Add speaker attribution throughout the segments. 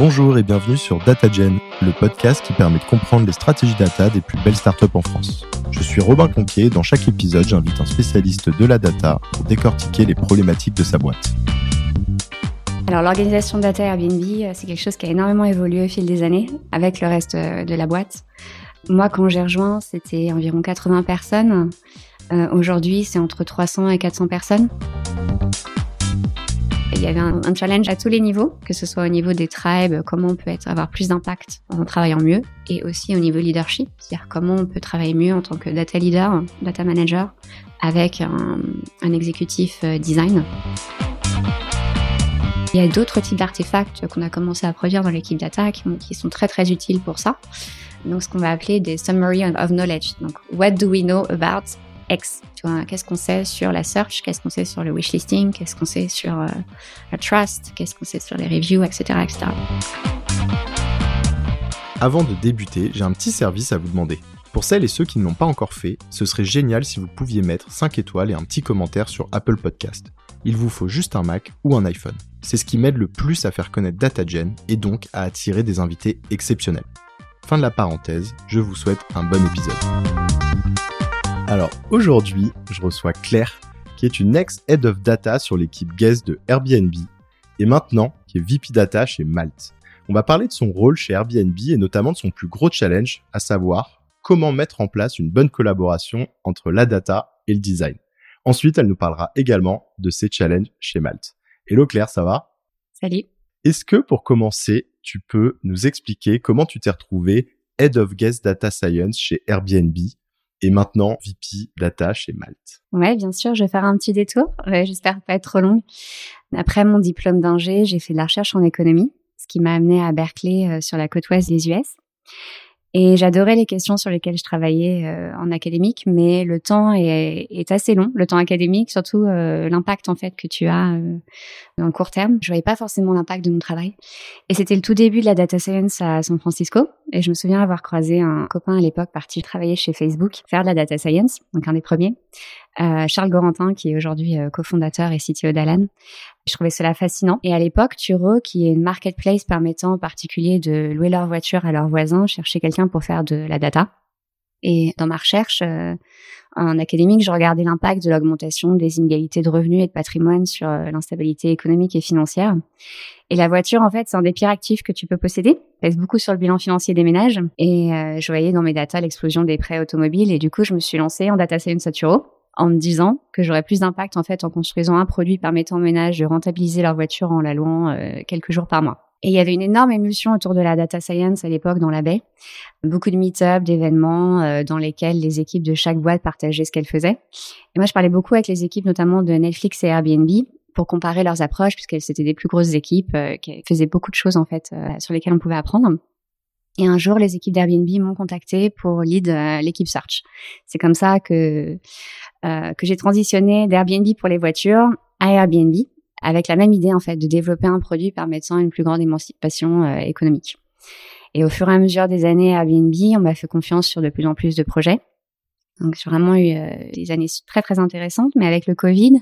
Speaker 1: Bonjour et bienvenue sur DataGen, le podcast qui permet de comprendre les stratégies data des plus belles startups en France. Je suis Robin Conquier dans chaque épisode, j'invite un spécialiste de la data pour décortiquer les problématiques de sa boîte.
Speaker 2: Alors l'organisation data Airbnb, euh, c'est quelque chose qui a énormément évolué au fil des années avec le reste euh, de la boîte. Moi, quand j'ai rejoint, c'était environ 80 personnes. Euh, aujourd'hui, c'est entre 300 et 400 personnes. Il y avait un, challenge à tous les niveaux, que ce soit au niveau des tribes, comment on peut avoir plus d'impact en travaillant mieux, et aussi au niveau leadership, c'est-à-dire comment on peut travailler mieux en tant que data leader, data manager, avec un, exécutif euh, design. Il y a d'autres types d'artefacts qu'on a commencé à produire dans l'équipe data qui, sont très très utiles pour ça. Donc ce qu'on va appeler des summary of knowledge. Donc what do we know about X. Tu vois, qu'est-ce qu'on sait sur la search, qu'est-ce qu'on sait sur le wishlisting, qu'est-ce qu'on sait sur euh, la trust, qu'est-ce qu'on sait sur les reviews, etc., etc.
Speaker 1: Avant de débuter, j'ai un petit service à vous demander. Pour celles et ceux qui ne l'ont pas encore fait, ce serait génial si vous pouviez mettre 5 étoiles et un petit commentaire sur Apple Podcast. Il vous faut juste un Mac ou un iPhone. C'est ce qui m'aide le plus à faire connaître DataGen et donc à attirer des invités exceptionnels. Fin de la parenthèse, je vous souhaite un bon épisode. Alors aujourd'hui, je reçois Claire, qui est une ex-head of data sur l'équipe guest de Airbnb, et maintenant qui est VP data chez Malte. On va parler de son rôle chez Airbnb et notamment de son plus gros challenge, à savoir comment mettre en place une bonne collaboration entre la data et le design. Ensuite, elle nous parlera également de ses challenges chez Malte. Hello Claire, ça va?
Speaker 2: Salut.
Speaker 1: Est-ce que pour commencer, tu peux nous expliquer comment tu t'es retrouvé Head of Guest Data Science chez Airbnb? Et maintenant VP Data chez Malte.
Speaker 2: Ouais, bien sûr, je vais faire un petit détour. J'espère pas être trop longue. Après mon diplôme d'ingé, j'ai fait de la recherche en économie, ce qui m'a amené à Berkeley euh, sur la côte ouest des US. Et j'adorais les questions sur lesquelles je travaillais euh, en académique, mais le temps est, est, assez long, le temps académique, surtout euh, l'impact en fait que tu as euh, dans le court terme. Je voyais pas forcément l'impact de mon travail. Et c'était le tout début de la data science à San Francisco. Et je me souviens avoir croisé un copain à l'époque parti travailler chez Facebook, faire de la data science, donc un des premiers. Euh, Charles Gorentin, qui est aujourd'hui euh, cofondateur et CTO d'Alan. Je trouvais cela fascinant. Et à l'époque, Turo, qui est une marketplace permettant en particulier de louer leur voiture à leurs voisins, cherchait quelqu'un pour faire de la data. Et dans ma recherche euh, en académique, je regardais l'impact de l'augmentation des inégalités de revenus et de patrimoine sur l'instabilité économique et financière. Et la voiture, en fait, c'est un des pires actifs que tu peux posséder. Pèse beaucoup sur le bilan financier des ménages. Et je voyais dans mes data l'explosion des prêts automobiles. Et du coup, je me suis lancée en data science à Turo en me disant que j'aurais plus d'impact en fait en construisant un produit permettant aux ménages de rentabiliser leur voiture en la louant euh, quelques jours par mois. Et il y avait une énorme émulsion autour de la data science à l'époque dans la baie. Beaucoup de meet-up, d'événements euh, dans lesquels les équipes de chaque boîte partageaient ce qu'elles faisaient. Et moi, je parlais beaucoup avec les équipes notamment de Netflix et Airbnb pour comparer leurs approches puisque c'était des plus grosses équipes euh, qui faisaient beaucoup de choses en fait sur lesquelles on pouvait apprendre. Et un jour, les équipes d'Airbnb m'ont contacté pour lead l'équipe search. C'est comme ça que euh, que j'ai transitionné d'Airbnb pour les voitures à Airbnb avec la même idée en fait de développer un produit permettant une plus grande émancipation euh, économique. Et au fur et à mesure des années Airbnb, on m'a fait confiance sur de plus en plus de projets. Donc j'ai vraiment eu euh, des années très très intéressantes, mais avec le Covid,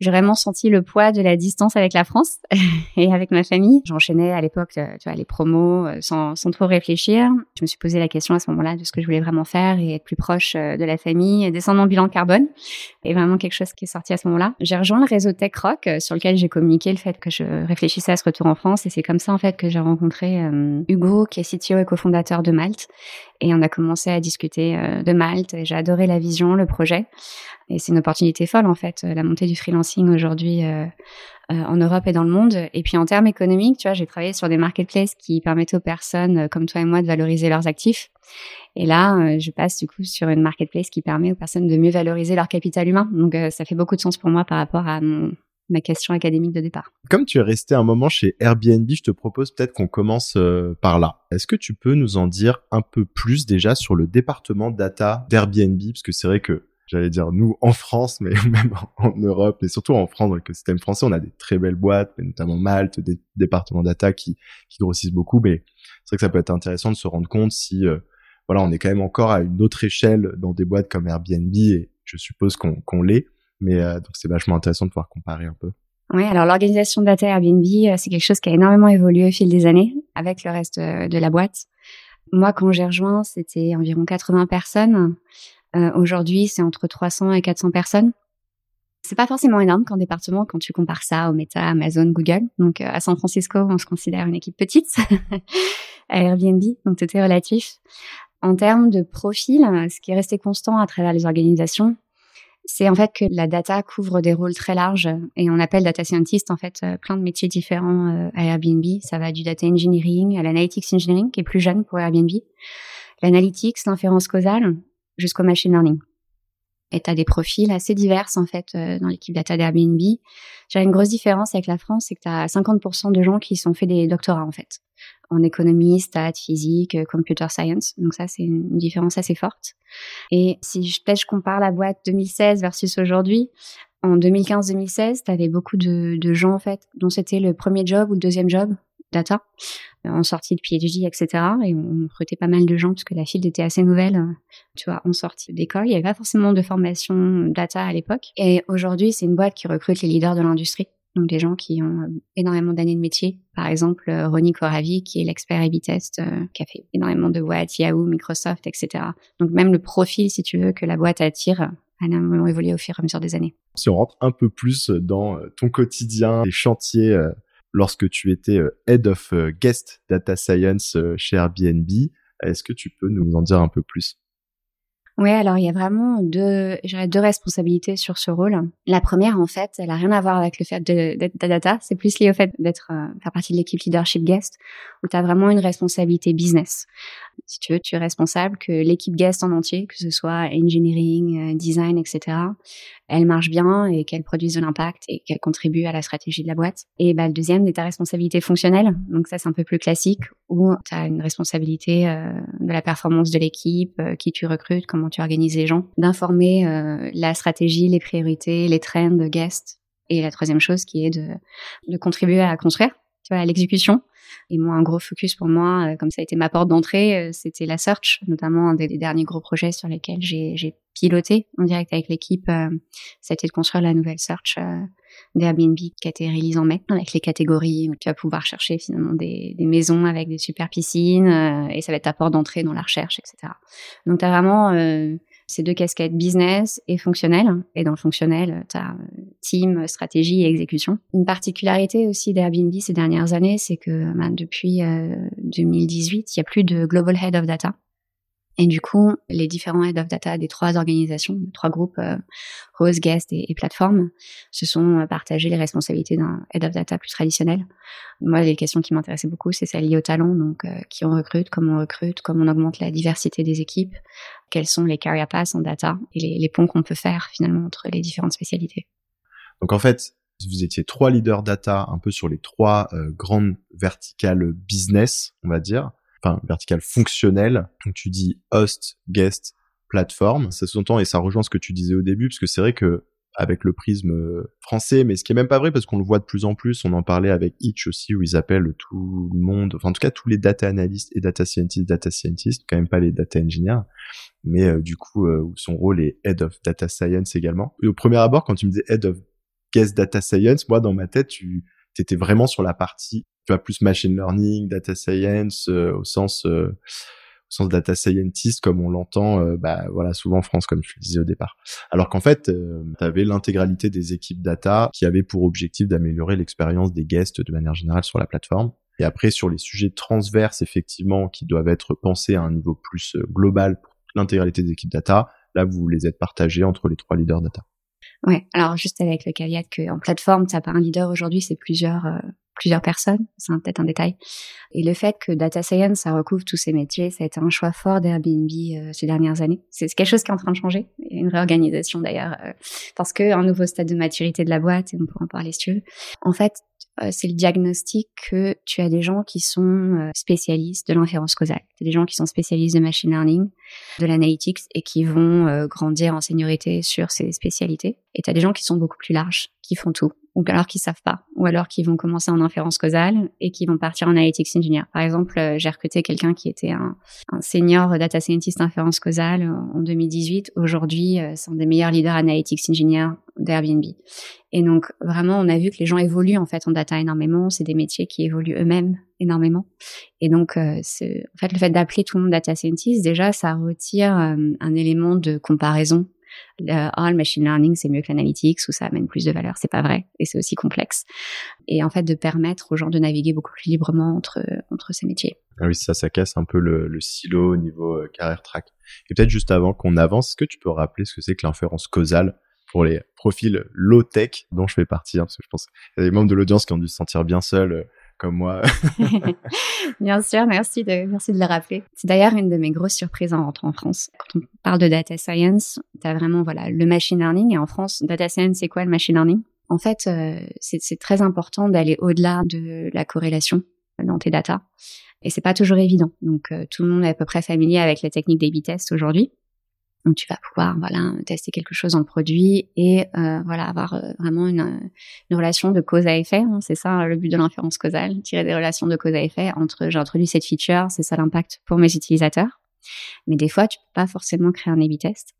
Speaker 2: j'ai vraiment senti le poids de la distance avec la France et avec ma famille. J'enchaînais à l'époque, euh, les promos euh, sans, trop réfléchir. Je me suis posé la question à ce moment-là de ce que je voulais vraiment faire et être plus proche euh, de la famille, descendre mon bilan carbone. Et vraiment quelque chose qui est sorti à ce moment-là. J'ai rejoint le réseau Tech Rock sur lequel j'ai communiqué le fait que je réfléchissais à ce retour en France et c'est comme ça en fait que j'ai rencontré Hugo qui est CTO et cofondateur de Malte et on a commencé à discuter de Malte. J'ai adoré la vision, le projet. Et c'est une opportunité folle, en fait, la montée du aujourd'hui euh, euh, en Europe et dans le monde. Et puis en termes économiques, tu vois, j'ai travaillé sur des marketplaces qui permettent aux personnes euh, comme toi et moi de valoriser leurs actifs. Et là, je passe du coup sur une marketplace qui permet aux personnes de mieux valoriser leur capital humain. Donc ça fait beaucoup de sens pour moi par rapport à ma question académique de départ.
Speaker 1: Comme tu es resté un moment chez Airbnb, je te propose peut-être qu'on commence par là. Est-ce que tu peux nous en dire un peu plus déjà sur le département data d'Airbnb? Parce que c'est vrai que j'allais dire nous en France, mais même en, Europe et surtout en France, le système français, on a des très belles boîtes, notamment Malte, des départements data qui, grossissent beaucoup. Mais c'est vrai que ça peut être intéressant de se rendre compte si euh, voilà, on est quand même encore à une autre échelle dans des boîtes comme Airbnb et je suppose qu'on l'est. Mais euh, donc c'est vachement intéressant de pouvoir comparer un peu.
Speaker 2: Oui, alors l'organisation data Airbnb, euh, c'est quelque chose qui a énormément évolué au fil des années avec le reste de la boîte. Moi, quand j'ai rejoint, c'était environ 80 personnes. Euh, Aujourd'hui, c'est entre 300 et 400 personnes. C'est pas forcément énorme qu'en département quand tu compares ça au Meta, Amazon, Google. Donc à San Francisco, on se considère une équipe petite. à Airbnb, donc tout est relatif. En termes de profil, ce qui est resté constant à travers les organisations, c'est en fait que la data couvre des rôles très larges et on appelle data scientist en fait euh, plein de métiers différents euh, à Airbnb. Ça va du data engineering à l'analytics engineering qui est plus jeune pour Airbnb, l'analytics, l'inférence causale jusqu'au machine learning. Et tu as des profils assez divers en fait euh, dans l'équipe data d'Airbnb. J'ai une grosse différence avec la France, c'est que tu as 50% de gens qui sont fait des doctorats en fait en économie, stats, physique, euh, computer science. Donc ça, c'est une différence assez forte. Et si je, peut-être je compare la boîte 2016 versus aujourd'hui, en 2015-2016, tu avais beaucoup de, de, gens en fait dont c'était le premier job ou le deuxième job data euh, en sortie de PhD, etc. Et on recrutait pas mal de gens parce que la file était assez nouvelle, euh, tu vois, en sortie d'école. Il y avait pas forcément de formation data à l'époque. Et aujourd'hui, c'est une boîte qui recrute les leaders de l'industrie donc des gens qui ont euh, énormément d'années de métier. Par exemple, Ronnie Coravi, qui est l'expert a test euh, qui a fait énormément de boîtes, Yahoo, Microsoft, etc. Donc même le profil, si tu veux, que la boîte attire, a énormément évolué au fur et à mesure des années.
Speaker 1: Si on rentre un peu plus dans ton quotidien, les chantiers, lorsque tu étais Head of Guest Data Science chez Airbnb, est-ce que tu peux nous en dire un peu plus?
Speaker 2: Oui, alors il y a vraiment deux, deux responsabilités sur ce rôle. La première, en fait, elle a rien à voir avec le fait d'être data. C'est plus lié au fait d'être euh, faire partie de l'équipe leadership guest, où tu as vraiment une responsabilité business. Si tu veux, tu es responsable que l'équipe guest en entier, que ce soit engineering, euh, design, etc., elle marche bien et qu'elle produise de l'impact et qu'elle contribue à la stratégie de la boîte. Et bah, le deuxième, c'est ta responsabilité fonctionnelle. Donc ça, c'est un peu plus classique, où tu as une responsabilité euh, de la performance de l'équipe, qui tu recrutes, comment tu organises les gens, d'informer euh, la stratégie, les priorités, les trends de guests. Et la troisième chose qui est de, de contribuer à construire, à l'exécution. Et moi, un gros focus pour moi, euh, comme ça a été ma porte d'entrée, euh, c'était la search, notamment un des, derniers gros projets sur lesquels j'ai piloté en direct avec l'équipe. ça a été de construire la nouvelle search d'Airbnb qui a été réalisée en mai avec les catégories où tu vas pouvoir chercher finalement des maisons avec des super piscines et ça va être ta porte d'entrée dans la recherche, etc. Donc tu as vraiment ces deux casquettes business et fonctionnel. Et dans le fonctionnel, tu as team, stratégie et exécution. Une particularité aussi d'Airbnb ces dernières années, c'est que ben, depuis 2018, il n'y a plus de Global Head of Data. Et du coup, les différents head of data des trois organisations, trois groupes, euh, Rose, Guest et, et se sont euh, partagés les responsabilités d'un head of data plus traditionnel. Moi, les questions qui m'intéressaient beaucoup, c'est celles liées au talent, donc euh, qui on recrute, comment on recrute, comment on augmente la diversité des équipes, quels sont les career paths en data et les, les ponts qu'on peut faire finalement entre les différentes spécialités.
Speaker 1: Donc en fait, vous étiez trois leaders data un peu sur les trois euh, grandes verticales business, on va dire enfin vertical fonctionnel. Donc tu dis host, guest, plateforme. Ça sous-entend et ça rejoint ce que tu disais au début, parce que c'est vrai que avec le prisme euh, français, mais ce qui est même pas vrai parce qu'on le voit de plus en plus. On en parlait avec Itch aussi où ils appellent tout le monde, enfin en tout cas tous les data analysts et data scientists, data scientists, quand même pas les data engineers, mais euh, du coup euh, son rôle est head of data science également. Au premier abord, quand tu me disais head of guest data science, moi dans ma tête, tu étais vraiment sur la partie tu vois, plus machine learning, data science, euh, au sens euh, au sens data scientist comme on l'entend euh, bah voilà souvent en France comme je le disais au départ. Alors qu'en fait, tu avais l'intégralité des équipes data qui avaient pour objectif d'améliorer l'expérience des guests de manière générale sur la plateforme. Et après sur les sujets transverses effectivement qui doivent être pensés à un niveau plus global pour l'intégralité des équipes data, là vous les êtes partagés entre les trois leaders data.
Speaker 2: Ouais, alors juste avec le caveat qu'en plateforme, t'as pas un leader aujourd'hui, c'est plusieurs plusieurs personnes, c'est peut-être un détail. Et le fait que data science, ça recouvre tous ces métiers, ça a été un choix fort d'Airbnb euh, ces dernières années. C'est quelque chose qui est en train de changer, une réorganisation d'ailleurs, euh, parce que un nouveau stade de maturité de la boîte, et on pourra en parler si tu veux. En fait, euh, c'est le diagnostic que tu as des gens qui sont spécialistes de l'inférence causale. Des gens qui sont spécialistes de machine learning, de l'analytics et qui vont grandir en seniorité sur ces spécialités. Et tu as des gens qui sont beaucoup plus larges, qui font tout ou alors qu'ils savent pas, ou alors qu'ils vont commencer en inférence causale et qui vont partir en analytics engineer. Par exemple, euh, j'ai recruté quelqu'un qui était un, un, senior data scientist inférence causale en 2018. Aujourd'hui, euh, c'est un des meilleurs leaders analytics engineer d'Airbnb. Et donc vraiment, on a vu que les gens évoluent en fait en data énormément. C'est des métiers qui évoluent eux-mêmes énormément. Et donc, euh, en fait, le fait d'appeler tout le monde data scientist, déjà, ça retire euh, un élément de comparaison le, oh, le machine learning, c'est mieux que l'analytics ou ça amène plus de valeur. C'est pas vrai. Et c'est aussi complexe. Et en fait, de permettre aux gens de naviguer beaucoup plus librement entre, entre ces métiers.
Speaker 1: Ah oui, ça, ça casse un peu le, le silo au niveau euh, carrière track. Et peut-être juste avant qu'on avance, est-ce que tu peux rappeler ce que c'est que l'inférence causale? Pour les profils low-tech dont je fais partie, hein, parce que je pense qu'il y a des membres de l'audience qui ont dû se sentir bien seuls euh, comme moi.
Speaker 2: Bien sûr, merci de, merci de le rappeler. C'est d'ailleurs une de mes grosses surprises en rentrant en France. Quand on parle de data science, tu as vraiment voilà, le machine learning. Et en France, data science, c'est quoi le machine learning? En fait, euh, c'est très important d'aller au-delà de la corrélation dans tes data. Et c'est pas toujours évident. Donc, euh, tout le monde est à peu près familier avec la technique des tests aujourd'hui. Donc tu vas pouvoir voilà tester quelque chose dans le produit et euh, voilà avoir euh, vraiment une, une, relation de cause à effet. Hein. c'est ça le but de l'inférence causale, tirer des relations de cause à effet entre j'ai introduit cette feature, c'est ça l'impact pour mes utilisateurs. Mais des fois tu peux pas forcément créer un A/B test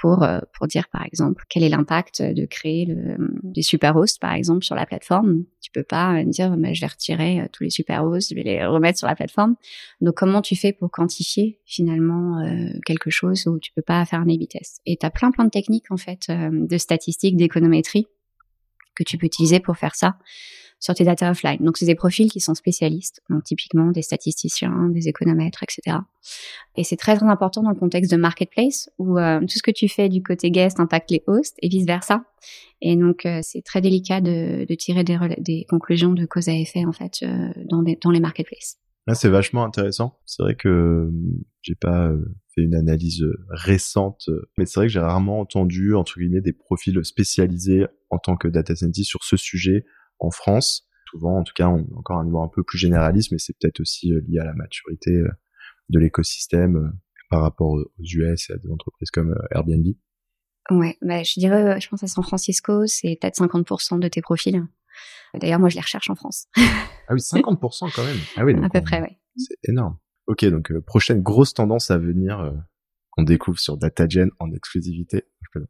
Speaker 2: pour euh, pour dire par exemple quel est l'impact de créer le, des super hosts par exemple sur la plateforme. Tu peux pas dire bah, je vais retirer euh, tous les super hosts, je vais les remettre sur la plateforme. Donc comment tu fais pour quantifier finalement euh, quelque chose où tu peux pas faire A/B test? Et tu as plein plein de techniques en fait de statistiques, d'économétrie que tu peux utiliser pour faire ça sur tes data offline. Donc, c'est des profils qui sont spécialistes, donc typiquement des statisticiens, des économètres, etc. Et c'est très, très important dans le contexte de marketplace où euh, tout ce que tu fais du côté guest impacte les hosts et vice versa. Et donc, euh, c'est très délicat de, tirer des, conclusions de cause à effet en fait euh, dans, dans les marketplaces.
Speaker 1: Là, c'est vachement intéressant. C'est vrai que j'ai pas fait une analyse récente, mais c'est vrai que j'ai rarement entendu entre guillemets des profils spécialisés en tant que data scientist sur ce sujet en France. Souvent, en tout cas, on a encore un niveau un peu plus généraliste, mais c'est peut-être aussi euh, lié à la maturité euh, de l'écosystème euh, par rapport aux US et à des entreprises comme Airbnb.
Speaker 2: Ouais, bah, je dirais, je pense à San Francisco, c'est peut-être 50% de tes profils. D'ailleurs, moi, je les recherche en France.
Speaker 1: ah oui, 50% quand même. Ah oui,
Speaker 2: à peu près, oui.
Speaker 1: C'est énorme. Ok, donc prochaine grosse tendance à venir qu'on découvre sur DataGen en exclusivité.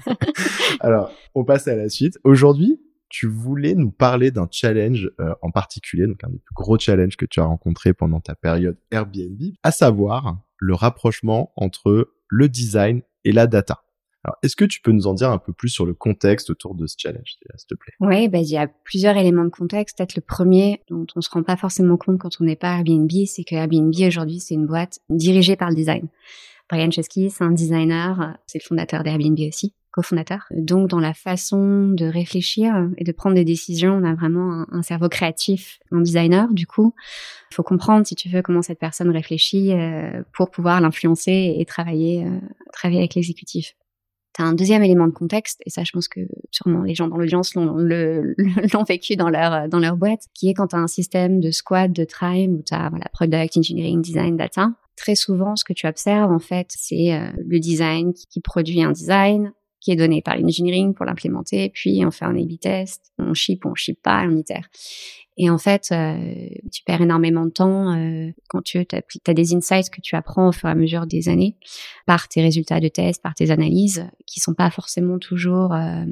Speaker 1: Alors, on passe à la suite. Aujourd'hui, tu voulais nous parler d'un challenge euh, en particulier, donc un des plus gros challenges que tu as rencontré pendant ta période Airbnb, à savoir le rapprochement entre le design et la data. Alors, est-ce que tu peux nous en dire un peu plus sur le contexte autour de ce challenge, s'il te plaît?
Speaker 2: Oui, bah, il y a plusieurs éléments de contexte. Peut-être le premier, dont on se rend pas forcément compte quand on n'est pas Airbnb, c'est que Airbnb aujourd'hui, c'est une boîte dirigée par le design. Brian Chesky, c'est un designer, c'est le fondateur d'Airbnb aussi cofondateur. Donc, dans la façon de réfléchir et de prendre des décisions, on a vraiment un, cerveau créatif, un designer. Du coup, il faut comprendre, si tu veux, comment cette personne réfléchit euh, pour pouvoir l'influencer et travailler, euh, travailler avec l'exécutif. Tu as un deuxième élément de contexte, et ça, je pense que sûrement les gens dans l'audience l'ont, l'ont vécu dans leur, dans leur boîte, qui est quand tu as un système de squad, de tribe, où tu as voilà, product, engineering, design, data. Très souvent, ce que tu observes, en fait, c'est euh, le design qui produit un design, qui est donné par l'engineering pour l'implémenter, puis on fait un A/B test, on ship, on ship pas, on itère. Et en fait, euh, tu perds énormément de temps euh, quand tu as, des insights que tu apprends au fur et à mesure des années par tes résultats de test, par tes analyses, qui sont pas forcément toujours euh,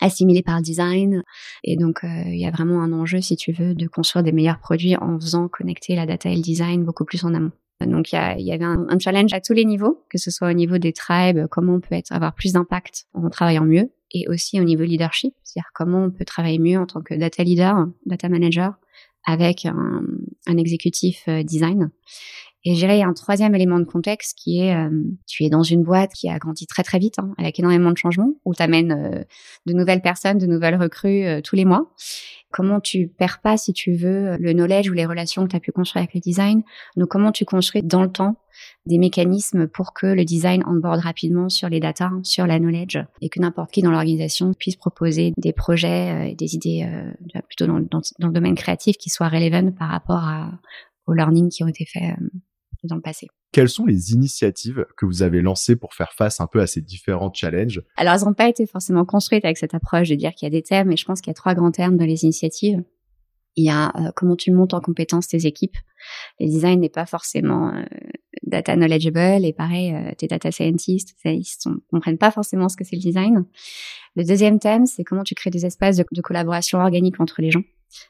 Speaker 2: assimilés par le design. Et donc, il y a vraiment un enjeu, si tu veux, de construire des meilleurs produits en faisant connecter la data et le design beaucoup plus en amont. Donc il y, avait un, challenge à tous les niveaux, que ce soit au niveau des tribes, comment on peut être, avoir plus d'impact en travaillant mieux, et aussi au niveau leadership, c'est-à-dire comment on peut travailler mieux en tant que data leader, data manager, avec un, un exécutif euh, design. Et je dirais, il y a un troisième élément de contexte qui est, euh, tu es dans une boîte qui a grandi très très vite, hein, avec énormément de changements, où tu amènes euh, de nouvelles personnes, de nouvelles recrues tous les mois. Comment tu perds pas, si tu veux, le knowledge ou les relations que tu as pu construire avec le design? Donc, comment tu construis dans le temps des mécanismes pour que le design onboard rapidement sur les data, sur la knowledge, et que n'importe qui dans l'organisation puisse proposer des projets, euh, des idées euh, plutôt dans, dans, le domaine créatif qui soient relevant par rapport à, aux learning qui ont été faits euh, dans le passé.
Speaker 1: Quelles sont les initiatives que vous avez lancées pour faire face un peu à ces différents challenges?
Speaker 2: Alors, elles n'ont pas été forcément construites avec cette approche de dire qu'il y a des thèmes, mais je pense qu'il y a trois grands termes dans les initiatives. Il y a euh, comment tu montes en compétence tes équipes. Le design n'est pas forcément euh, data knowledgeable et pareil, euh, tes data scientists, ils ne comprennent pas forcément ce que c'est le design. Le deuxième thème, c'est comment tu crées des espaces de, de collaboration organique entre les gens.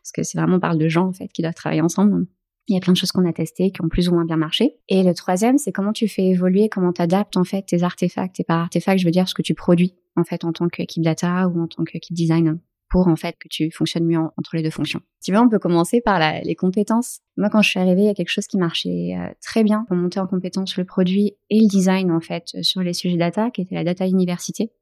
Speaker 2: Parce que c'est vraiment on parle de gens en fait qui doivent travailler ensemble. Il y a plein de choses qu'on a testées qui ont plus ou moins bien marché. Et le troisième, c'est comment tu fais évoluer, comment tu adaptes en fait tes artefacts. Et par artefact, je veux dire ce que tu produis en fait en tant qu'équipe data ou en tant qu'équipe design pour en fait que tu fonctionnes mieux entre les deux fonctions. Tu veux, on peut commencer par les compétences. Moi, quand je suis arrivée, il y a quelque chose qui marchait euh, très bien pour monter en compétence le produit et le design en fait sur les sujets data, qui était la data université,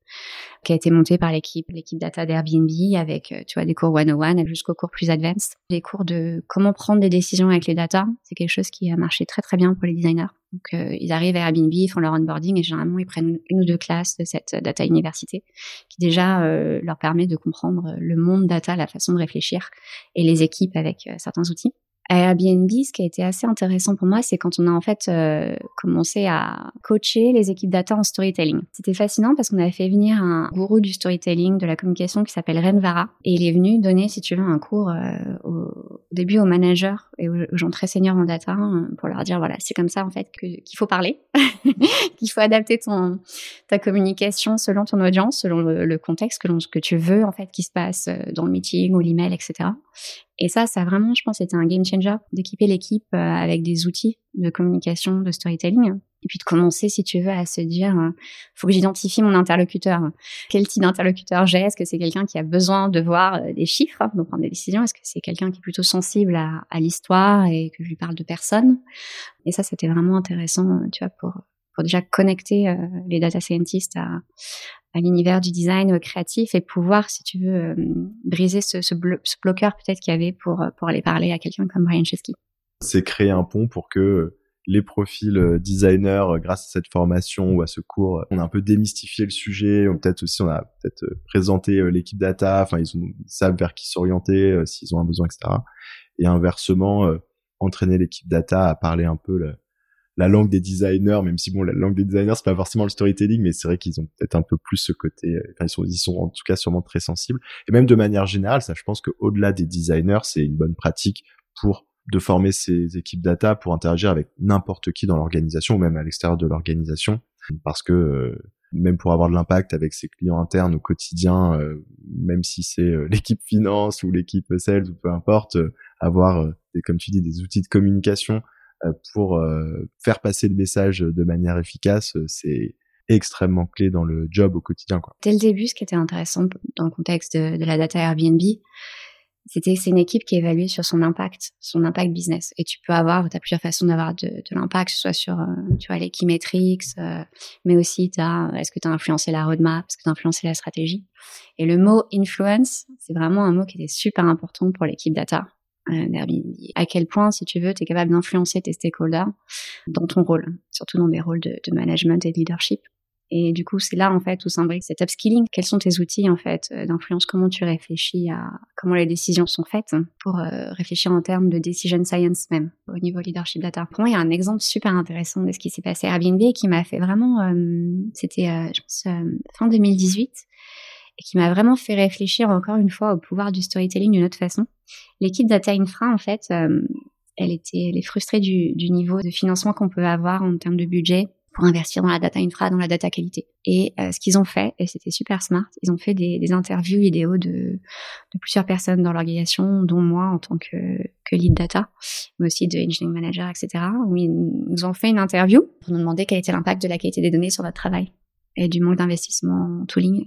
Speaker 2: qui a été montée par l'équipe, l'équipe data d'Airbnb avec, euh, tu vois, des cours 101 jusqu'aux cours plus advanced. Les cours de comment prendre des décisions avec les data, c'est quelque chose qui a marché très très bien pour les designers. Donc, euh, ils arrivent à Airbnb, ils font leur onboarding et généralement, ils prennent une ou deux classes de cette data université qui déjà euh, leur permet de comprendre le monde data, la façon de réfléchir et les équipes avec certains outils. À Airbnb, ce qui a été assez intéressant pour moi, c'est quand on a en fait euh, commencé à coacher les équipes data en storytelling. C'était fascinant parce qu'on avait fait venir un gourou du storytelling, de la communication qui s'appelle Ren Vara, et il est venu donner, si tu veux, un cours euh, au début aux managers et aux gens très seniors en data hein, pour leur dire voilà, c'est comme ça en fait qu'il faut parler, qu'il faut adapter ton ta communication selon ton audience, selon le, contexte, selon ce que tu veux en fait qui se passe euh, dans le meeting ou l'email, etc. Et ça, ça vraiment, je pense, c'était un game changer d'équiper l'équipe euh, avec des outils de communication, de storytelling, et puis de commencer, si tu veux, à se dire, euh, faut que j'identifie mon interlocuteur. Quel type d'interlocuteur j'ai? Est-ce que c'est quelqu'un qui a besoin de voir euh, des chiffres pour prendre des décisions? Est-ce que c'est quelqu'un qui est plutôt sensible à, à l'histoire et que je lui parle de personnes Et ça, c'était vraiment intéressant, tu vois, pour pour déjà connecter les data scientists à, l'univers du design créatif et pouvoir, si tu veux, euh, briser ce, ce, bloqueur peut-être qu'il y avait pour, euh, pour aller parler à quelqu'un comme Brian Chesky.
Speaker 1: C'est créer un pont pour que les profils euh, designers, grâce à cette formation ou à ce cours, on a un peu démystifié le sujet. Peut-être aussi, on a peut-être présenté l'équipe data. Enfin, ils, savent vers qui s'orienter s'ils ont un besoin, etc. Et inversement, entraîner l'équipe data à parler un peu le, la langue des designers, même si bon, la langue des designers, c'est pas forcément le storytelling, mais c'est vrai qu'ils ont peut-être un peu plus ce côté, euh, enfin, ils sont, ils sont en tout cas sûrement très sensibles. Et même de manière générale, ça, je pense qu'au-delà des designers, c'est une bonne pratique pour de former ces équipes data pour interagir avec n'importe qui dans l'organisation ou même à l'extérieur de l'organisation, parce que euh, même pour avoir de l'impact avec ses clients internes au quotidien, euh, même si c'est l'équipe finance ou l'équipe sales ou peu importe, avoir, comme tu dis, des outils de communication pour euh, faire passer le message de manière efficace, euh, c'est extrêmement clé dans le job au quotidien.
Speaker 2: Dès le début, ce qui était intéressant dans le contexte de, la data Airbnb, c'était c'est une équipe qui évaluait sur son impact, son impact business. Et tu peux avoir, tu as plusieurs façons d'avoir de, l'impact, que soit sur, tu vois, les key metrics, mais aussi est-ce que tu as influencé la roadmap, est-ce que tu as influencé la stratégie. Et le mot influence, c'est vraiment un mot qui était super important pour l'équipe data. À quel point, si tu veux, tu es capable d'influencer tes stakeholders dans ton rôle, surtout dans des rôles de, management et de leadership. Et du coup, c'est là en fait où s'imbrique cet upskilling. Quels sont tes outils en fait euh, d'influence? Comment tu réfléchis à comment les décisions sont faites pour euh, réfléchir en termes de decision science même au niveau leadership data? Pour moi, il y a un exemple super intéressant de ce qui s'est passé à Airbnb qui m'a fait vraiment. Euh, c'était, je pense, fin 2018 et qui m'a vraiment fait réfléchir encore une fois au pouvoir du storytelling d'une autre façon. L'équipe Data Infra, en fait, euh, elle était, elle est frustrée du, du niveau de financement qu'on peut avoir en termes de budget pour investir dans la data infra, dans la data qualité. Et euh, ce qu'ils ont fait, et c'était super smart, ils ont fait des, des interviews vidéo de, de, plusieurs personnes dans l'organisation, dont moi en tant que, que lead data, mais aussi de engineering manager, etc. Où ils nous ont fait une interview pour nous demander quel était l'impact de la qualité des données sur notre travail et du manque d'investissement en tooling.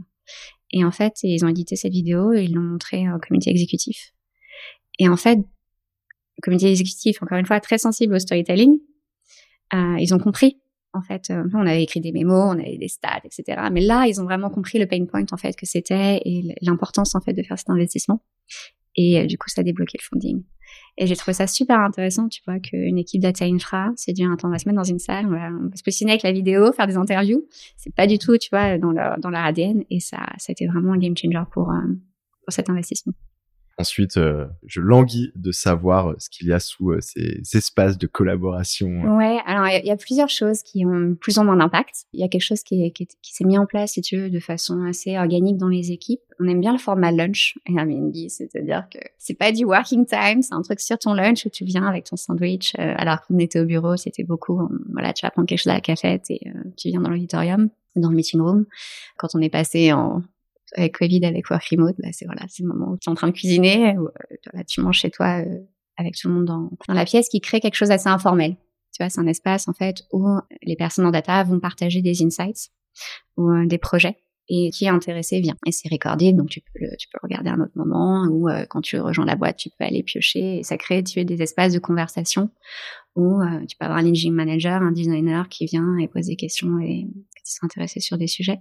Speaker 2: Et en fait, ils ont édité cette vidéo et ils l'ont montré au comité exécutif. Et en fait, le comité exécutif, encore une fois, très sensible au storytelling, euh, ils ont compris. En fait, euh, on avait écrit des mémos, on avait des stats, etc. Mais là, ils ont vraiment compris le pain point en fait que c'était et l'importance en fait de faire cet investissement. Et euh, du coup, ça a débloqué le funding. Et j'ai trouvé ça super intéressant, tu vois, qu'une équipe data infra s'est dit, attends, on va se mettre dans une salle, on va, se positionner avec la vidéo, faire des interviews. C'est pas du tout, tu vois, dans leur, dans ADN. Et ça, ça a été vraiment un game changer pour, euh, pour cet investissement.
Speaker 1: Ensuite, euh, je languis de savoir ce qu'il y a sous euh, ces espaces de collaboration.
Speaker 2: Ouais, alors il y, a plusieurs choses qui ont plus ou moins d'impact. Il y a quelque chose qui, qui, s'est mis en place, si tu veux, de façon assez organique dans les équipes. On aime bien le format lunch Airbnb, c'est-à-dire que c'est pas du working time, c'est un truc sur ton lunch où tu viens avec ton sandwich. Euh, alors qu'on était au bureau, c'était beaucoup, voilà, tu vas prendre quelque chose à la cafette et tu viens dans l'auditorium, dans le meeting room. Quand on est passé en avec Covid, avec work remote, bah c'est voilà, le moment où tu es en train de cuisiner, où, euh, tu manges chez toi euh, avec tout le monde dans, la pièce, qui crée quelque chose d'assez informel. Tu vois, c'est un espace en fait où les personnes en data vont partager des insights ou euh, des projets et qui est intéressé vient. Et c'est recordé, donc tu peux le, regarder à un autre moment ou quand tu rejoins la boîte, tu peux aller piocher et ça crée des espaces de conversation où tu peux avoir un engine manager, un designer qui vient et pose des questions et s'intéresser sur des sujets,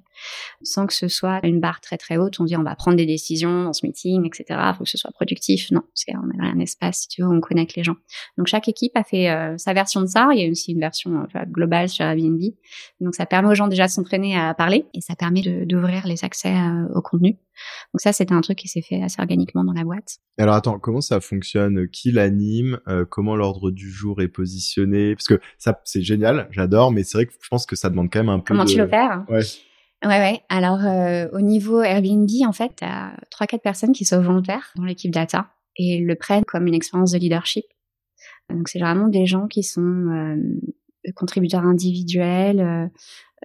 Speaker 2: sans que ce soit une barre très très haute. On dit on va prendre des décisions dans ce meeting, etc. Il faut que ce soit productif. Non, parce qu'on a un espace, si tu veux, où on connecte les gens. Donc chaque équipe a fait euh, sa version de ça. Il y a aussi une version euh, globale sur Airbnb. Donc ça permet aux gens déjà de s'entraîner à parler et ça permet d'ouvrir les accès euh, au contenu. Donc ça, c'était un truc qui s'est fait assez organiquement dans la boîte.
Speaker 1: Alors attends, comment ça fonctionne? Qui l'anime? Comment l'ordre du jour est positionné Parce que ça, c'est génial, j'adore, mais c'est vrai que je pense que ça demande quand même un peu.
Speaker 2: Comment tu l'opères
Speaker 1: Ouais.
Speaker 2: Ouais, ouais. Alors, euh, au niveau Airbnb, en fait, tu as 3-4 personnes qui sont volontaires dans l'équipe data et le prennent comme une expérience de leadership. Donc, c'est vraiment des gens qui sont euh, contributeurs individuels, euh,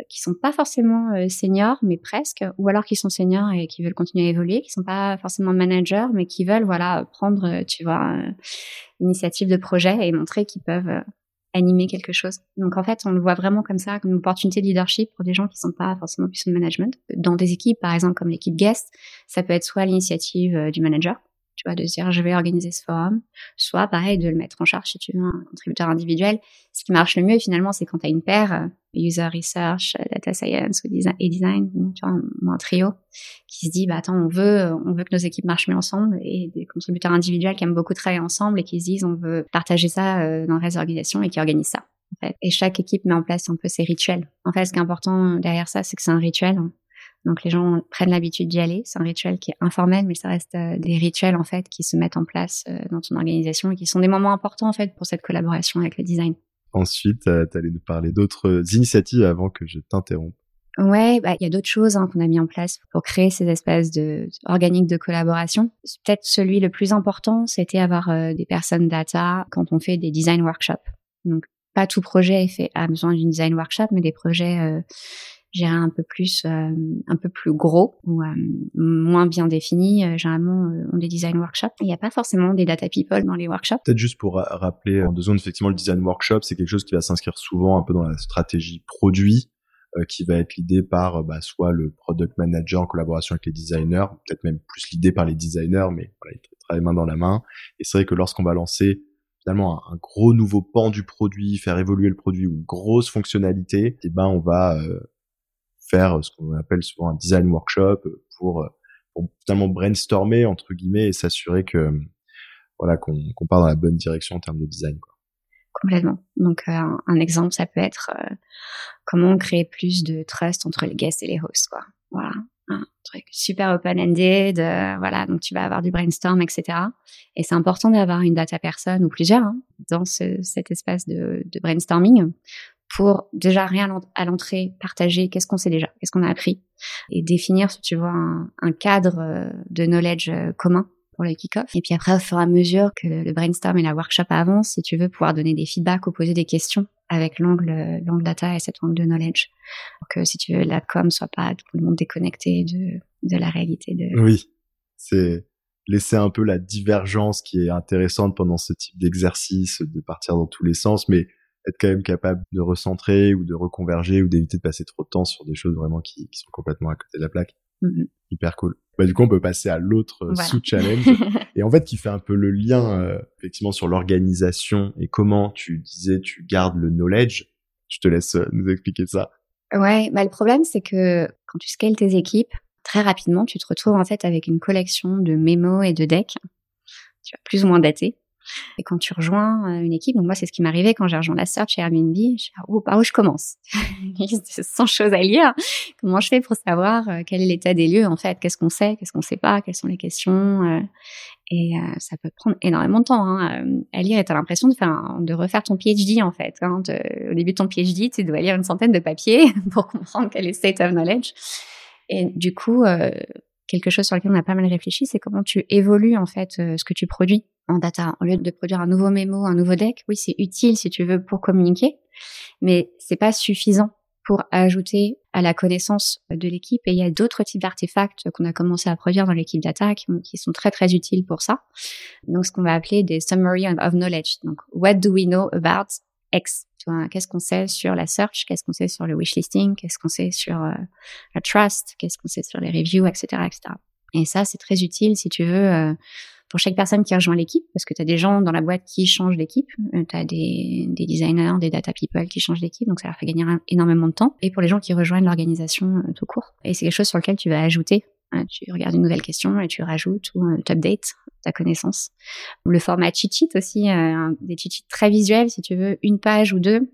Speaker 2: qui sont pas forcément euh, seniors, mais presque, ou alors qui sont seniors et qui veulent continuer à évoluer, qui sont pas forcément managers, mais qui veulent, voilà, prendre, tu vois, l'initiative de projet et montrer qu'ils peuvent animer quelque chose. Donc en fait, on le voit vraiment comme ça, comme une opportunité de leadership pour des gens qui sont pas forcément plus de management. Dans des équipes, par exemple comme l'équipe guest, ça peut être soit l'initiative euh, du manager, tu vois, de se dire je vais organiser ce forum, soit pareil de le mettre en charge si tu veux un contributeur individuel. Ce qui marche le mieux finalement, c'est quand tu as une paire, euh, user research, euh, data science ou design, et design, tu vois, un, trio qui se dit bah attends, on veut on veut que nos équipes marchent mieux ensemble et des contributeurs individuels qui aiment beaucoup travailler ensemble et qui se disent on veut partager ça euh, dans le reste de l'organisation et qui organisent ça. En fait. Et chaque équipe met en place un peu ses rituels. En fait, ce qui est important derrière ça, c'est que c'est un rituel. Donc les gens prennent l'habitude d'y aller. C'est un rituel qui est informel, mais ça reste euh, des rituels en fait qui se mettent en place euh, dans ton organisation et qui sont des moments importants en fait pour cette collaboration avec le design.
Speaker 1: Ensuite, euh, tu allais nous parler d'autres initiatives avant que je t'interrompe.
Speaker 2: Ouais, bah, il y a d'autres choses hein, qu'on a mis en place pour créer ces espèces de organiques de collaboration. Peut-être celui le plus important, c'était avoir des personnes data quand on fait des design workshops. Donc pas tout projet est fait a besoin d'une design workshop, mais des projets j'irais un peu plus euh, un peu plus gros ou euh, moins bien défini euh, généralement on des design workshops. Il n'y a pas forcément des data people dans les workshops.
Speaker 1: Peut-être juste pour rappeler en deux zones effectivement le design workshop c'est quelque chose qui va s'inscrire souvent un peu dans la stratégie produit qui va être l'idée par bah, soit le product manager en collaboration avec les designers peut-être même plus l'idée par les designers mais voilà ils travaillent main dans la main. Et c'est vrai que lorsqu'on va lancer finalement un, gros nouveau pan du produit, faire évoluer le produit ou une grosse fonctionnalité, et eh ben on va faire euh, ce qu'on appelle souvent un design workshop euh, pour, euh, pour finalement brainstormer entre guillemets et s'assurer que voilà qu'on part dans la bonne direction en termes de design.
Speaker 2: Complètement. Donc un, exemple, ça peut être comment créer plus de trust entre les guests et les hosts, quoi. Voilà, un truc super open-ended. voilà, donc tu vas avoir du brainstorm, etc. Et c'est important d'avoir une data personne ou plusieurs hein, dans ce, cet espace de brainstorming pour déjà rien à l'entrée partager qu'est-ce qu'on sait déjà, qu'est-ce qu'on a appris et définir, si tu vois, un, cadre euh, de knowledge euh, commun pour le kick-off. Et puis après, au fur et à mesure que le, brainstorm et la workshop avancent, si tu veux pouvoir donner des feedbacks ou poser des questions avec l'angle l'angle data et cet angle de knowledge, pour que si tu veux la com soit pas tout le monde déconnecté de de la réalité de.
Speaker 1: Oui, c'est laisser un peu la divergence qui est intéressante pendant ce type d'exercice, de partir dans tous les sens, mais être quand même capable de recentrer ou de reconverger ou d'éviter de passer trop de temps sur des choses vraiment qui, qui sont complètement à côté de la plaque. Mm-hmm. Hyper cool. Bah, du coup, on peut passer à l'autre euh, sous-challenge et en fait qui fait un peu le lien euh, effectivement sur l'organisation et comment tu disais tu gardes le knowledge. Je te laisse euh, nous expliquer ça.
Speaker 2: Ouais, bah le problème c'est que quand tu scales tes équipes, très rapidement, tu te retrouves en fait avec une collection de mémos et de decks, tu vas plus ou moins dater, et quand tu rejoins euh, une équipe, donc moi c'est ce qui m'arrivait quand j'ai rejoint la search chez Airbnb, je suis oh, par où je commence 100 choses à lire. Comment je fais pour savoir euh, quel est l'état des lieux en fait? Qu'est-ce qu'on sait? Qu'est-ce qu'on sait pas? Quelles sont les questions? Euh, Et ça peut prendre énormément de temps hein, à lire. Et t'as l'impression de faire, de refaire ton PhD en fait. Hein, au début de ton PhD, tu dois lire une centaine de papiers pour comprendre quel est state of knowledge. Et du coup, quelque chose sur lequel on a pas mal réfléchi, c'est comment tu évolues en fait ce que tu produis en data. Au lieu de produire un nouveau mémo, un nouveau deck, oui, c'est utile si tu veux pour communiquer, mais c'est pas suffisant pour ajouter à la connaissance de l'équipe. Et il y a d'autres types d'artefacts qu'on a commencé à produire dans l'équipe data qui, sont très très utiles pour ça. Donc ce qu'on va appeler des summary of knowledge. Donc what do we know about X Qu'est-ce qu'on sait sur la search Qu'est-ce qu'on sait sur le wishlisting Qu'est-ce qu'on sait sur euh, la trust Qu'est-ce qu'on sait sur les reviews, etc., etc. Et ça, c'est très utile si tu veux euh, pour chaque personne qui rejoint l'équipe, parce que tu as des gens dans la boîte qui changent d'équipe, euh, tu as des, des, designers, des data people qui changent d'équipe, donc ça leur fait gagner énormément de temps. Et pour les gens qui rejoignent l'organisation tout court. Et c'est quelque chose sur lequel tu vas ajouter. Hein, tu regardes une nouvelle question et tu rajoutes ou euh, tu updates ta connaissance. Le format cheat sheet aussi, des cheat sheets très visuels, si tu veux, une page ou deux,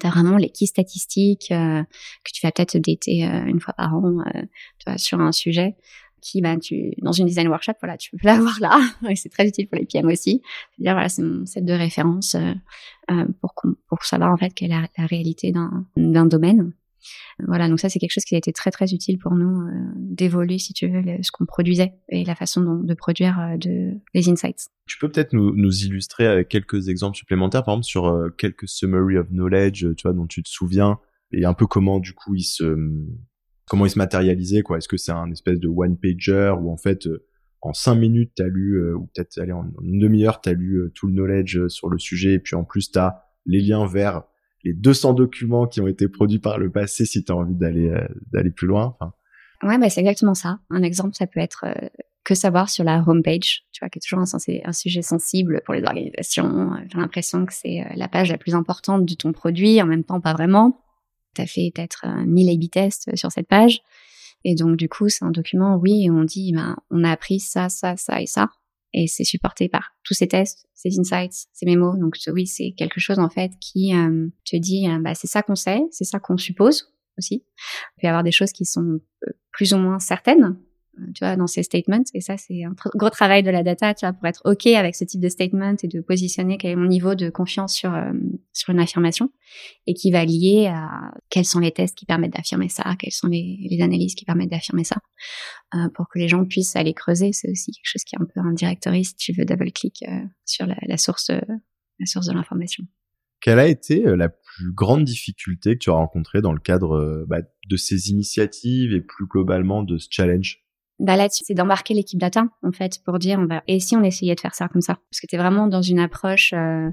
Speaker 2: tu as vraiment les key statistiques que tu vas peut-être updater une fois par an tu vois, sur un sujet qui, bah, tu, dans une design workshop, voilà, tu peux l'avoir là. Et c'est très utile pour les PM aussi. C'est-à-dire, voilà, c'est mon set de référence euh, euh pour savoir en fait quelle est la, réalité d'un domaine. Voilà, donc ça c'est quelque chose qui a été très très utile pour nous euh, d'évoluer, si tu veux, ce qu'on produisait et la façon dont, de produire euh, de, les insights.
Speaker 1: Tu peux peut-être nous, illustrer avec quelques exemples supplémentaires, par exemple sur euh, quelques summary of knowledge, tu vois, dont tu te souviens, et un peu comment du coup ils se comment il se matérialisait quoi Est-ce que c'est un espèce de one pager où en fait en cinq minutes t'as lu ou peut-être allez en, une demi-heure t'as lu tout le knowledge sur le sujet et puis en plus t'as les liens vers les 200 documents qui ont été produits par le passé si t'as envie d'aller d'aller plus loin. Enfin.
Speaker 2: Ouais, bah c'est exactement ça. Un exemple, ça peut être que savoir sur la homepage, tu vois, qui est toujours un, sujet sensible pour les organisations. J'ai l'impression que c'est la page la plus importante de ton produit, en même temps pas vraiment tu as fait peut-être 1000 A-B tests sur cette page. Et donc, du coup, c'est un document, oui, où on dit, ben, on a appris ça, ça, ça et ça. Et c'est supporté par tous ces tests, ces insights, ces mémos. Donc, oui, c'est quelque chose, en fait, qui euh, te dit, euh, bah, c'est ça qu'on sait, c'est ça qu'on suppose aussi. Il peut y avoir des choses qui sont euh, plus ou moins certaines, tu vois, dans ces statements. Et ça, c'est un gros travail de la data, tu vois, pour être OK avec ce type de statement et de positionner quel est mon niveau de confiance sur, euh, sur une affirmation et qui va lier à quels sont les tests qui permettent d'affirmer ça, quelles sont les, analyses qui permettent d'affirmer ça, euh, pour que les gens puissent aller creuser. C'est aussi quelque chose qui est un peu un directory si tu veux double-click euh, sur la, la, source, la source de l'information.
Speaker 1: Quelle a été la plus grande difficulté que tu as rencontrée dans le cadre bah, de ces initiatives et plus globalement de ce challenge?
Speaker 2: Bah là-dessus, c'est d'embarquer l'équipe data, en fait, pour dire, on va, et si on essayait de faire ça comme ça? Parce que tu es vraiment dans une approche euh,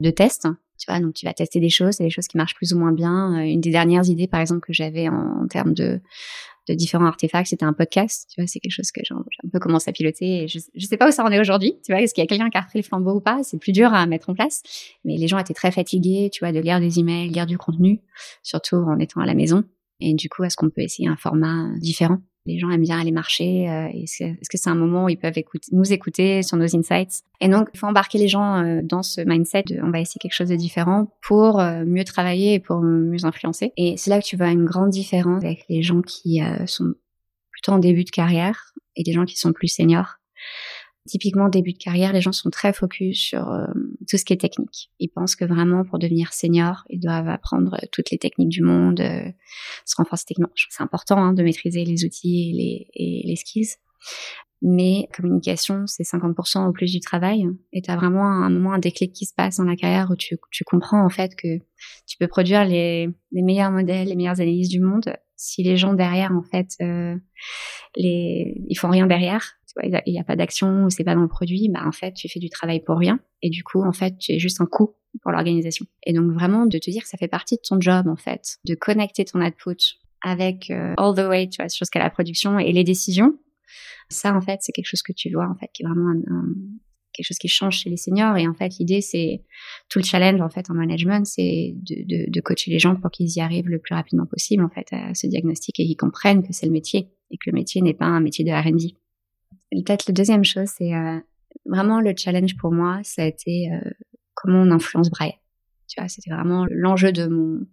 Speaker 2: de test. Tu vois, donc tu vas tester des choses, des choses qui marchent plus ou moins bien. Euh, une des dernières idées, par exemple, que j'avais en, termes de, de différents artefacts, c'était un podcast. Tu vois, c'est quelque chose que j'ai un peu commencé à piloter. Je, je sais pas où ça en est aujourd'hui. Tu vois, est-ce qu'il y a quelqu'un qui a repris le flambeau ou pas? C'est plus dur à mettre en place. Mais les gens étaient très fatigués, tu vois, de lire des emails, lire du contenu, surtout en étant à la maison. Et du coup, est-ce qu'on peut essayer un format différent? Les gens aiment bien aller marcher. Euh, est-ce que c'est un moment où ils peuvent nous écouter sur nos insights? Et donc, il faut embarquer les gens euh, dans ce mindset de, on va essayer quelque chose de différent pour euh, mieux travailler et pour mieux influencer. Et c'est là que tu vois une grande différence avec les gens qui sont plutôt en début de carrière et des gens qui sont plus seniors. Typiquement, début de carrière, les gens sont très focus sur euh, tout ce qui est technique. Ils pensent que vraiment, pour devenir senior, ils doivent apprendre toutes les techniques du monde, euh, se renforcer techniquement. C'est important hein, de maîtriser les outils et les, et les skills. Mais communication, c'est 50% au plus du travail. Et tu as vraiment un moment, un déclic qui se passe dans la carrière où tu, tu comprends en fait que tu peux produire les, les, meilleurs modèles, les meilleures analyses du monde si les gens derrière, en fait, euh, les, ils font rien derrière il n'y a, pas d'action ou c'est pas dans le produit, bah en fait tu fais du travail pour rien et du coup en fait tu es juste un coût pour l'organisation. Et donc vraiment de te dire que ça fait partie de ton job en fait, de connecter ton output avec euh, all the way, tu vois, jusqu'à la production et les décisions. Ça en fait c'est quelque chose que tu vois en fait qui est vraiment quelque chose qui change chez les seniors et en fait l'idée c'est tout le challenge en fait en management c'est de, de, de, coacher les gens pour qu'ils y arrivent le plus rapidement possible en fait à ce diagnostic et qu'ils comprennent que c'est le métier et que le métier n'est pas un métier de R&D Peut-être la deuxième chose, c'est euh, vraiment le challenge pour moi, ça a été euh, comment on influence Braille. Tu vois, c'était vraiment l'enjeu de mon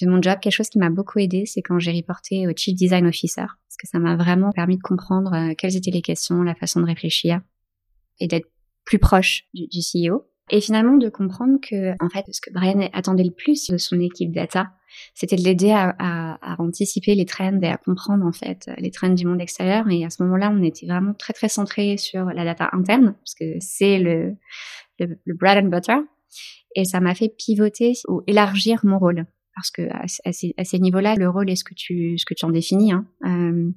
Speaker 2: de mon job. Quelque chose qui m'a beaucoup aidé, c'est quand j'ai reporté au Chief Design Officer, parce que ça m'a vraiment permis de comprendre euh, quelles étaient les questions, la façon de réfléchir. et d'être plus proche du, du CEO. Et finalement, de comprendre que, en fait, ce que Brian attendait le plus de son équipe data, c'était de l'aider à, anticiper les trends et à comprendre, en fait, les trends du monde extérieur. Et à ce moment-là, on était vraiment très, très centré sur la data interne, parce que c'est le, le, bread and butter. Et ça m'a fait pivoter ou élargir mon rôle parce que à, à ces niveaux-là, le rôle est ce que tu ce que tu en définis. Hein. Euh,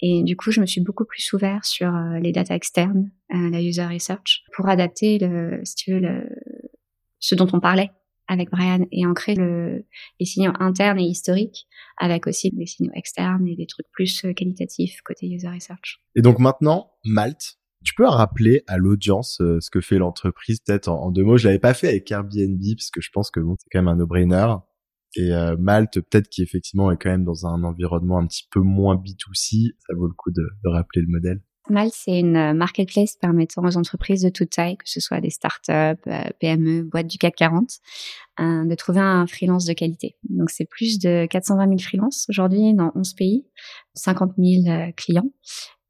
Speaker 2: et du coup, je me suis beaucoup plus ouvert sur euh, les data externes, euh, la user research, pour adapter, le, si tu veux, ce dont on parlait avec Brian et ancrer le, les signaux internes et historiques avec aussi des signaux externes et des trucs plus euh, qualitatifs côté user research.
Speaker 1: Et donc maintenant, Malte, tu peux rappeler à l'audience euh, ce que fait l'entreprise peut-être en, deux mots? Je l'avais pas fait avec Airbnb parce que je pense que bon, c'est quand même un no-brainer. Et euh, Malte, peut-être qui effectivement est quand même dans un environnement un petit peu moins B2C, ça vaut le coup de rappeler le modèle.
Speaker 2: Malte, c'est une euh, marketplace permettant aux entreprises de toute taille, que ce soit des startups, euh, PME, boîtes du CAC 40, euh, de trouver un freelance de qualité. Donc c'est plus de 420 000 freelances aujourd'hui dans 11 pays, 50 000 euh, clients,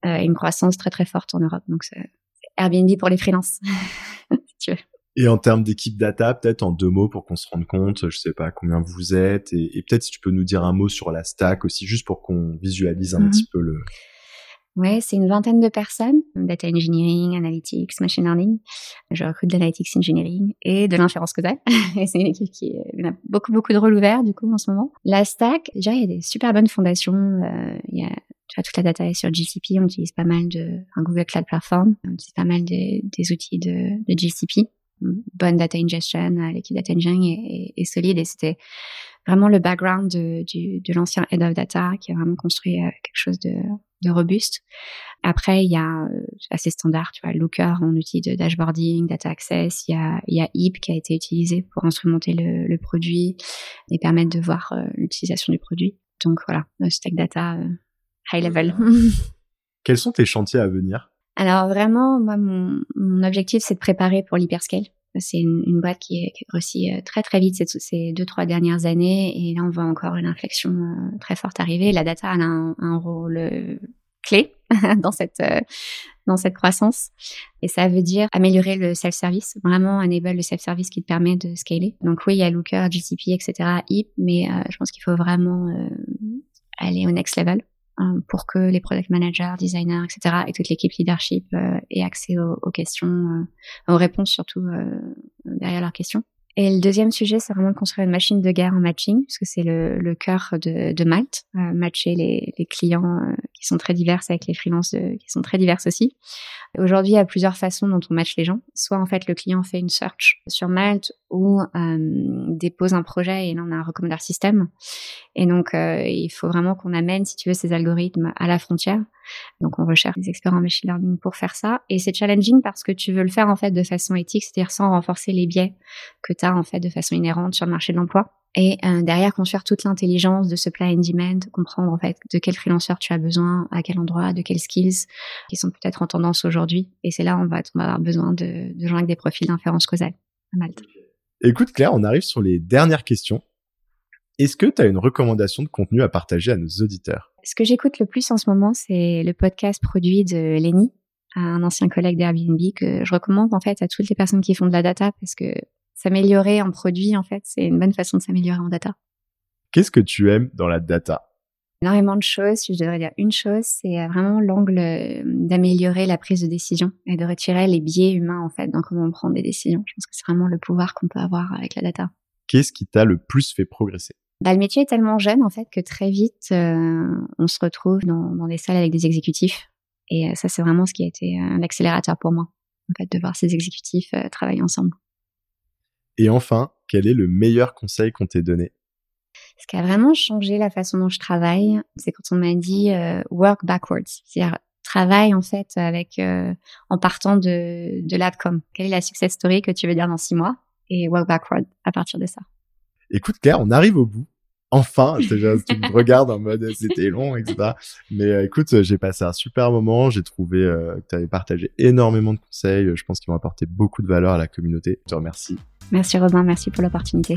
Speaker 2: et une croissance très très forte en Europe. Donc c'est Airbnb pour les freelances, si tu veux.
Speaker 1: Et en termes d'équipe data, peut-être en deux mots pour qu'on se rende compte, je sais pas combien vous êtes, et, et peut-être si tu peux nous dire un mot sur la stack aussi, juste pour qu'on visualise un mm -hmm. petit peu le.
Speaker 2: Ouais, c'est une vingtaine de personnes, data engineering, analytics, machine learning. Je recrute de l'analytics engineering et de l'inférence causale. et c'est une équipe qui a beaucoup beaucoup de rôles ouverts du coup en ce moment. La stack, déjà il y a des super bonnes fondations. Euh, il y a tu vois, toute la data est sur GCP. On utilise pas mal de un Google Cloud Platform. On utilise pas mal des, des outils de, de GCP bonne data ingestion, euh, l'équipe data engineering est, est, est solide et c'était vraiment le background de, l'ancien head of data qui a vraiment construit euh, quelque chose de, de robuste. Après, il y a euh, assez standard, tu vois, Looker en outil de dashboarding, data access. Il y a, il y a HIP qui a été utilisé pour instrumenter le, le produit et permettre de voir euh, l'utilisation du produit. Donc voilà, stack data high level.
Speaker 1: Quels sont tes chantiers à venir?
Speaker 2: Alors vraiment, moi, mon, mon objectif, c'est de préparer pour l'hyperscale. C'est une, une, boîte qui est, qui est grossi très très vite ces, ces, deux trois dernières années et là on voit encore une inflexion euh, très forte arriver. La data a un, un rôle euh, clé dans cette euh, dans cette croissance et ça veut dire améliorer le self-service, vraiment enable le self-service qui te permet de scaler. Donc oui, il y a Looker, GCP, etc. HIP, mais euh, je pense qu'il faut vraiment euh, aller au next level pour que les product managers, designers, etc. et toute l'équipe leadership euh, aient accès aux, aux questions, euh, aux réponses surtout euh, derrière leurs questions. Et le deuxième sujet, c'est vraiment de construire une machine de guerre en matching, parce que c'est le, le cœur de, de Malte, euh, matcher les, les clients euh, qui sont très divers avec les freelances euh, qui sont très diverses aussi. Aujourd'hui, il y a plusieurs façons dont on match les gens. Soit en fait le client fait une search sur Malte ou dépose un projet et là on a un recommandeur système. Et donc il faut vraiment qu'on amène, si tu veux, ces algorithmes à la frontière donc on recherche des experts en machine learning pour faire ça. Et c'est challenging parce que tu veux le faire en fait de façon éthique, c'est-à-dire sans renforcer les biais que tu as en fait de façon inhérente sur le marché de l'emploi. Et euh, derrière construire toute l'intelligence de supply and demand, comprendre en fait de quel freelanceur tu as besoin, à quel endroit, de quelles skills qui sont peut-être en tendance aujourd'hui. Et c'est là on va, on avoir besoin de, de gens avec des profils d'inférence causale à Malte.
Speaker 1: Écoute Claire, on arrive sur les dernières questions. Est-ce que tu as une recommandation de contenu à partager à nos auditeurs?
Speaker 2: Ce que j'écoute le plus en ce moment, c'est le podcast produit de Lenny, un ancien collègue d'Airbnb que je recommande en fait à toutes les personnes qui font de la data parce que s'améliorer en produit, en fait, c'est une bonne façon de s'améliorer en data.
Speaker 1: Qu'est-ce que tu aimes dans la data?
Speaker 2: Énormément de choses. Si je devrais dire une chose, c'est vraiment l'angle d'améliorer la prise de décision et de retirer les biais humains en fait dans comment on prend des décisions. Je pense que c'est vraiment le pouvoir qu'on peut avoir avec la data.
Speaker 1: Qu'est-ce qui t'a le plus fait progresser?
Speaker 2: Bah, le métier est tellement jeune en fait que très vite euh, on se retrouve dans, dans, des salles avec des exécutifs et euh, ça c'est vraiment ce qui a été un accélérateur pour moi en fait de voir ces exécutifs euh, travailler ensemble.
Speaker 1: Et enfin, quel est le meilleur conseil qu'on t'ait donné?
Speaker 2: Ce qui a vraiment changé la façon dont je travaille, c'est quand on m'a dit euh, work backwards, c'est-à-dire travaille en fait avec en partant de de l'outcome. Quelle est la success story que tu veux dire dans six mois? Et work backward à partir de ça.
Speaker 1: Écoute Claire, on arrive au bout. Enfin, déjà, tu me regardes en mode c'était long, etc. Mais euh, écoute, j'ai passé un super moment. J'ai trouvé euh, que tu avais partagé énormément de conseils. Je pense qu'ils vont apporter beaucoup de valeur à la communauté. Je te remercie.
Speaker 2: Merci Robin, merci pour l'opportunité.